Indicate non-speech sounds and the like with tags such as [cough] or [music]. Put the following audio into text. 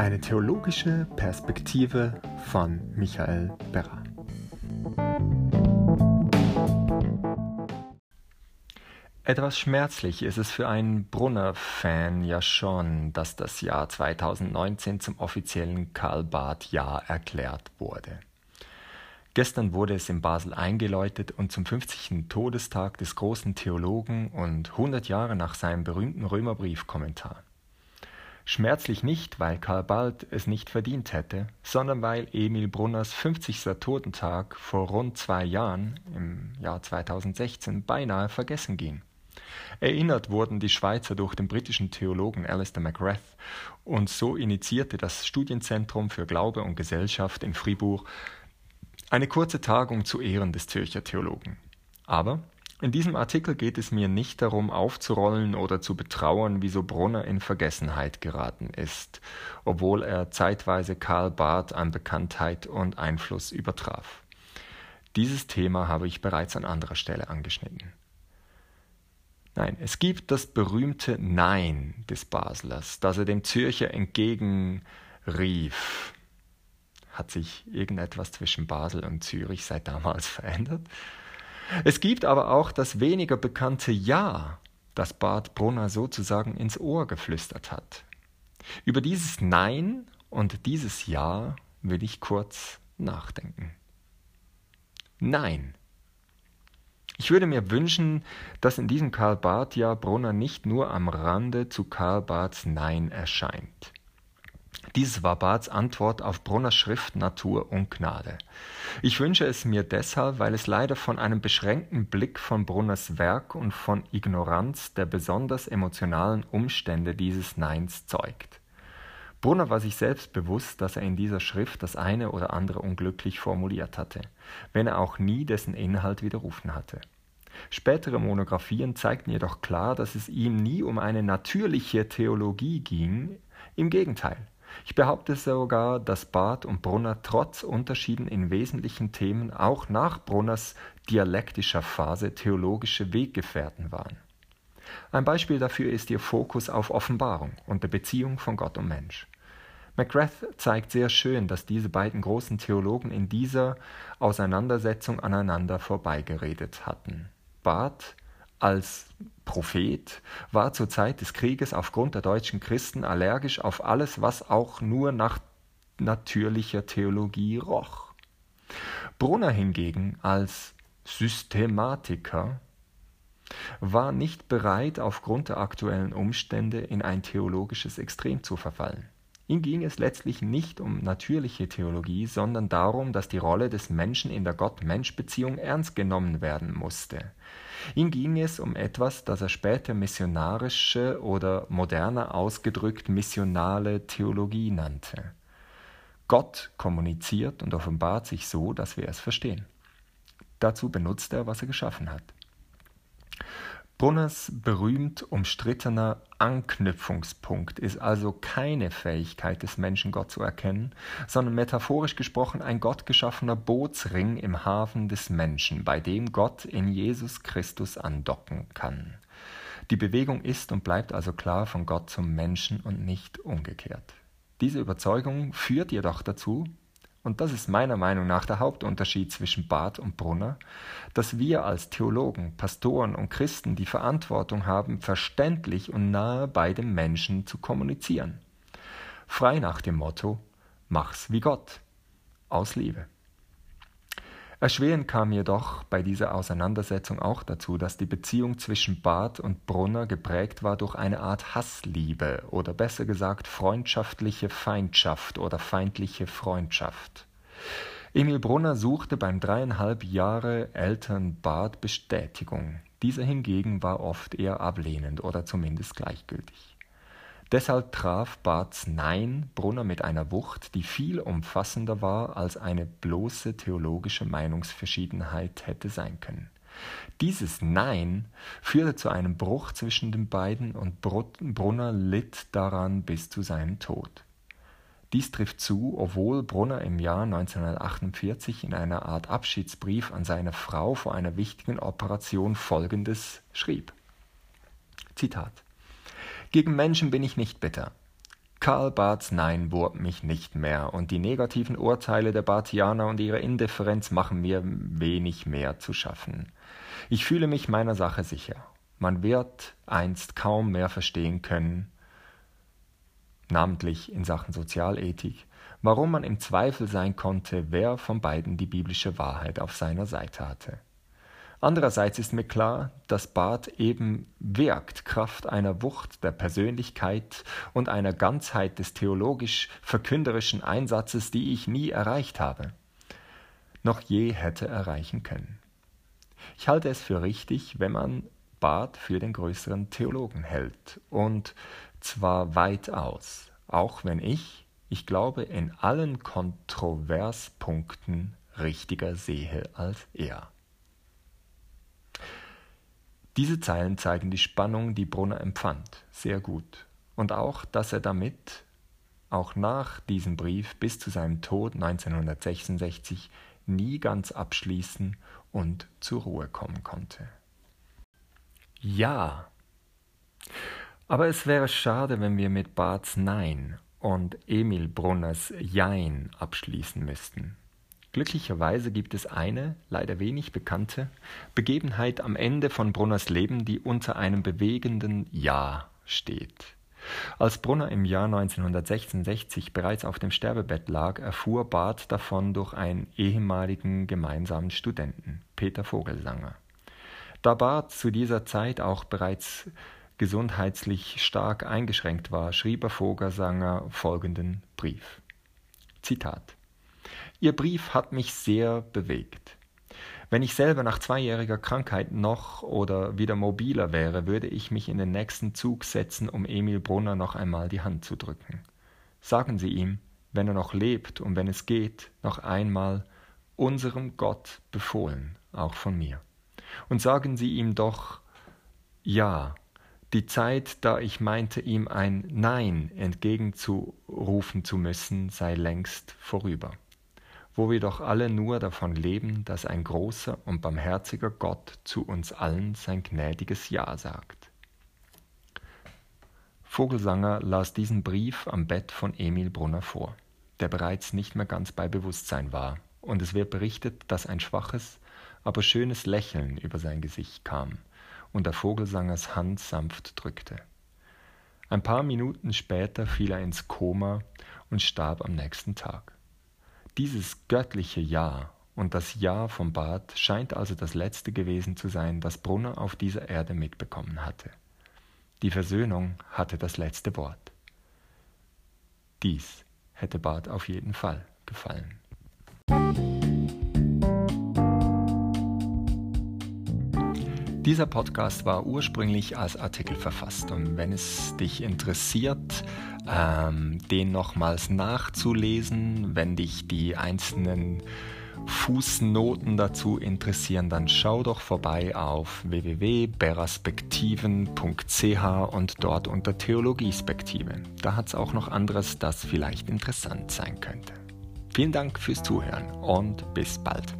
Eine theologische Perspektive von Michael Berra. Etwas schmerzlich ist es für einen Brunner-Fan ja schon, dass das Jahr 2019 zum offiziellen Karl-Barth-Jahr erklärt wurde. Gestern wurde es in Basel eingeläutet und zum 50. Todestag des großen Theologen und 100 Jahre nach seinem berühmten Römerbrief-Kommentar. Schmerzlich nicht, weil Karl Barth es nicht verdient hätte, sondern weil Emil Brunners 50. Todentag vor rund zwei Jahren, im Jahr 2016, beinahe vergessen ging. Erinnert wurden die Schweizer durch den britischen Theologen Alistair McGrath und so initiierte das Studienzentrum für Glaube und Gesellschaft in Fribourg eine kurze Tagung zu Ehren des Zürcher Theologen. Aber in diesem Artikel geht es mir nicht darum, aufzurollen oder zu betrauern, wieso Brunner in Vergessenheit geraten ist, obwohl er zeitweise Karl Barth an Bekanntheit und Einfluss übertraf. Dieses Thema habe ich bereits an anderer Stelle angeschnitten. Nein, es gibt das berühmte Nein des Baslers, das er dem Zürcher entgegenrief. Hat sich irgendetwas zwischen Basel und Zürich seit damals [laughs] verändert? Es gibt aber auch das weniger bekannte Ja, das Bart Brunner sozusagen ins Ohr geflüstert hat. Über dieses Nein und dieses Ja will ich kurz nachdenken. Nein. Ich würde mir wünschen, dass in diesem Karl Barth Jahr Brunner nicht nur am Rande zu Karl Barths Nein erscheint. Dieses war Barths Antwort auf Brunners Schrift Natur und Gnade. Ich wünsche es mir deshalb, weil es leider von einem beschränkten Blick von Brunners Werk und von Ignoranz der besonders emotionalen Umstände dieses Neins zeugt. Brunner war sich selbst bewusst, dass er in dieser Schrift das eine oder andere unglücklich formuliert hatte, wenn er auch nie dessen Inhalt widerrufen hatte. Spätere Monographien zeigten jedoch klar, dass es ihm nie um eine natürliche Theologie ging, im Gegenteil. Ich behaupte sogar, dass Barth und Brunner trotz Unterschieden in wesentlichen Themen auch nach Brunners dialektischer Phase theologische Weggefährten waren. Ein Beispiel dafür ist ihr Fokus auf Offenbarung und der Beziehung von Gott und Mensch. McGrath zeigt sehr schön, dass diese beiden großen Theologen in dieser Auseinandersetzung aneinander vorbeigeredet hatten. Barth als Prophet war zur Zeit des Krieges aufgrund der deutschen Christen allergisch auf alles, was auch nur nach natürlicher Theologie roch. Brunner hingegen als Systematiker war nicht bereit, aufgrund der aktuellen Umstände in ein theologisches Extrem zu verfallen. Ihm ging es letztlich nicht um natürliche Theologie, sondern darum, dass die Rolle des Menschen in der Gott-Mensch-Beziehung ernst genommen werden musste. Ihm ging es um etwas, das er später missionarische oder moderner ausgedrückt missionale Theologie nannte. Gott kommuniziert und offenbart sich so, dass wir es verstehen. Dazu benutzt er, was er geschaffen hat. Brunners berühmt umstrittener Anknüpfungspunkt ist also keine Fähigkeit des Menschen, Gott zu erkennen, sondern metaphorisch gesprochen ein gottgeschaffener Bootsring im Hafen des Menschen, bei dem Gott in Jesus Christus andocken kann. Die Bewegung ist und bleibt also klar von Gott zum Menschen und nicht umgekehrt. Diese Überzeugung führt jedoch dazu, und das ist meiner Meinung nach der Hauptunterschied zwischen Barth und Brunner, dass wir als Theologen, Pastoren und Christen die Verantwortung haben, verständlich und nahe bei dem Menschen zu kommunizieren. Frei nach dem Motto, mach's wie Gott, aus Liebe. Erschwerend kam jedoch bei dieser Auseinandersetzung auch dazu, dass die Beziehung zwischen Barth und Brunner geprägt war durch eine Art Hassliebe oder besser gesagt freundschaftliche Feindschaft oder feindliche Freundschaft. Emil Brunner suchte beim dreieinhalb Jahre älteren Barth Bestätigung. Dieser hingegen war oft eher ablehnend oder zumindest gleichgültig. Deshalb traf Barths Nein Brunner mit einer Wucht, die viel umfassender war, als eine bloße theologische Meinungsverschiedenheit hätte sein können. Dieses Nein führte zu einem Bruch zwischen den beiden und Brunner litt daran bis zu seinem Tod. Dies trifft zu, obwohl Brunner im Jahr 1948 in einer Art Abschiedsbrief an seine Frau vor einer wichtigen Operation Folgendes schrieb. Zitat gegen Menschen bin ich nicht bitter. Karl Barths Nein wurmt mich nicht mehr, und die negativen Urteile der Barthianer und ihre Indifferenz machen mir wenig mehr zu schaffen. Ich fühle mich meiner Sache sicher. Man wird einst kaum mehr verstehen können, namentlich in Sachen Sozialethik, warum man im Zweifel sein konnte, wer von beiden die biblische Wahrheit auf seiner Seite hatte. Andererseits ist mir klar, dass Barth eben wirkt Kraft einer Wucht der Persönlichkeit und einer Ganzheit des theologisch-verkünderischen Einsatzes, die ich nie erreicht habe, noch je hätte erreichen können. Ich halte es für richtig, wenn man Barth für den größeren Theologen hält, und zwar weitaus, auch wenn ich, ich glaube, in allen Kontroverspunkten richtiger sehe als er. Diese Zeilen zeigen die Spannung, die Brunner empfand, sehr gut. Und auch, dass er damit, auch nach diesem Brief bis zu seinem Tod 1966, nie ganz abschließen und zur Ruhe kommen konnte. Ja. Aber es wäre schade, wenn wir mit Barths Nein und Emil Brunners Jein abschließen müssten. Glücklicherweise gibt es eine, leider wenig bekannte, Begebenheit am Ende von Brunners Leben, die unter einem bewegenden Ja steht. Als Brunner im Jahr 1966 bereits auf dem Sterbebett lag, erfuhr Barth davon durch einen ehemaligen gemeinsamen Studenten, Peter Vogelsanger. Da Barth zu dieser Zeit auch bereits gesundheitlich stark eingeschränkt war, schrieb er Vogelsanger folgenden Brief. Zitat Ihr Brief hat mich sehr bewegt. Wenn ich selber nach zweijähriger Krankheit noch oder wieder mobiler wäre, würde ich mich in den nächsten Zug setzen, um Emil Brunner noch einmal die Hand zu drücken. Sagen Sie ihm, wenn er noch lebt und wenn es geht, noch einmal unserem Gott befohlen, auch von mir. Und sagen Sie ihm doch, ja, die Zeit, da ich meinte, ihm ein Nein entgegenzurufen zu müssen, sei längst vorüber wo wir doch alle nur davon leben, dass ein großer und barmherziger Gott zu uns allen sein gnädiges Ja sagt. Vogelsanger las diesen Brief am Bett von Emil Brunner vor, der bereits nicht mehr ganz bei Bewusstsein war, und es wird berichtet, dass ein schwaches, aber schönes Lächeln über sein Gesicht kam und der Vogelsangers Hand sanft drückte. Ein paar Minuten später fiel er ins Koma und starb am nächsten Tag. Dieses göttliche Ja und das Ja vom Bad scheint also das letzte gewesen zu sein, das Brunner auf dieser Erde mitbekommen hatte. Die Versöhnung hatte das letzte Wort. Dies hätte Bart auf jeden Fall gefallen. Dieser Podcast war ursprünglich als Artikel verfasst und wenn es dich interessiert, ähm, den nochmals nachzulesen, wenn dich die einzelnen Fußnoten dazu interessieren, dann schau doch vorbei auf www.beraspektiven.ch und dort unter Theologiespektive. Da hat es auch noch anderes, das vielleicht interessant sein könnte. Vielen Dank fürs Zuhören und bis bald.